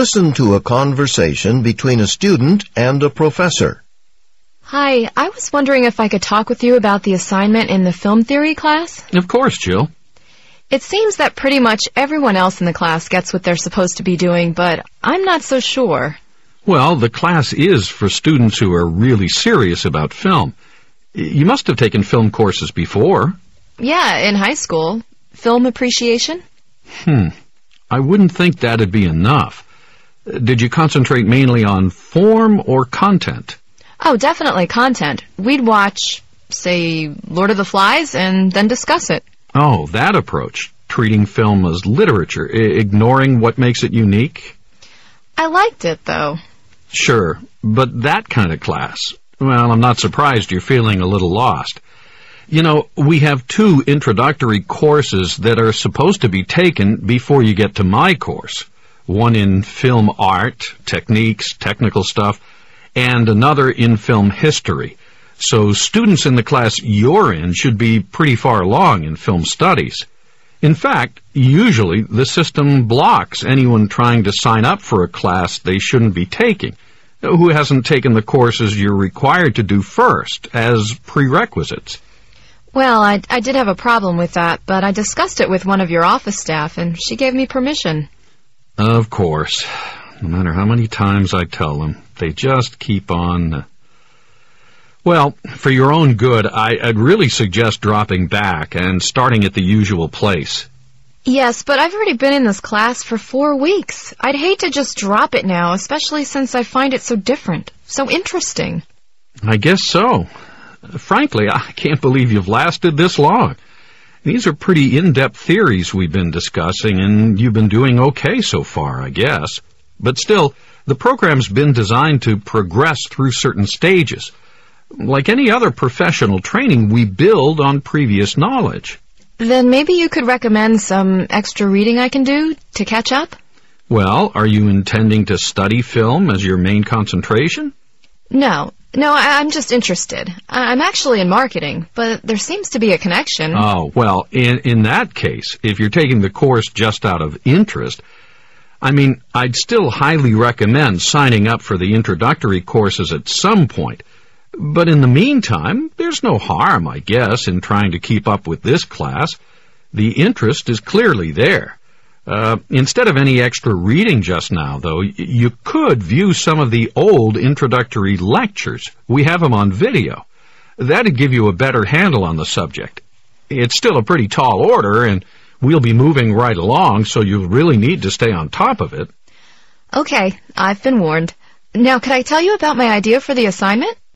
Listen to a conversation between a student and a professor. Hi, I was wondering if I could talk with you about the assignment in the film theory class. Of course, Jill. It seems that pretty much everyone else in the class gets what they're supposed to be doing, but I'm not so sure. Well, the class is for students who are really serious about film. You must have taken film courses before. Yeah, in high school. Film appreciation? Hmm. I wouldn't think that'd be enough. Did you concentrate mainly on form or content? Oh, definitely content. We'd watch, say, Lord of the Flies and then discuss it. Oh, that approach. Treating film as literature, ignoring what makes it unique? I liked it, though. Sure, but that kind of class, well, I'm not surprised you're feeling a little lost. You know, we have two introductory courses that are supposed to be taken before you get to my course. One in film art, techniques, technical stuff, and another in film history. So students in the class you're in should be pretty far along in film studies. In fact, usually the system blocks anyone trying to sign up for a class they shouldn't be taking, who hasn't taken the courses you're required to do first as prerequisites. Well, I, I did have a problem with that, but I discussed it with one of your office staff, and she gave me permission. Of course. No matter how many times I tell them, they just keep on. uh, Well, for your own good, I, I'd really suggest dropping back and starting at the usual place. Yes, but I've already been in this class for four weeks. I'd hate to just drop it now, especially since I find it so different, so interesting. I guess so. Frankly, I can't believe you've lasted this long. These are pretty in-depth theories we've been discussing, and you've been doing okay so far, I guess. But still, the program's been designed to progress through certain stages. Like any other professional training, we build on previous knowledge. Then maybe you could recommend some extra reading I can do to catch up? Well, are you intending to study film as your main concentration? No. No, I- I'm just interested. I- I'm actually in marketing, but there seems to be a connection. Oh, well, in, in that case, if you're taking the course just out of interest, I mean, I'd still highly recommend signing up for the introductory courses at some point. But in the meantime, there's no harm, I guess, in trying to keep up with this class. The interest is clearly there. Uh, instead of any extra reading just now, though, you could view some of the old introductory lectures. We have them on video. That'd give you a better handle on the subject. It's still a pretty tall order, and we'll be moving right along, so you'll really need to stay on top of it. Okay, I've been warned. Now, could I tell you about my idea for the assignment?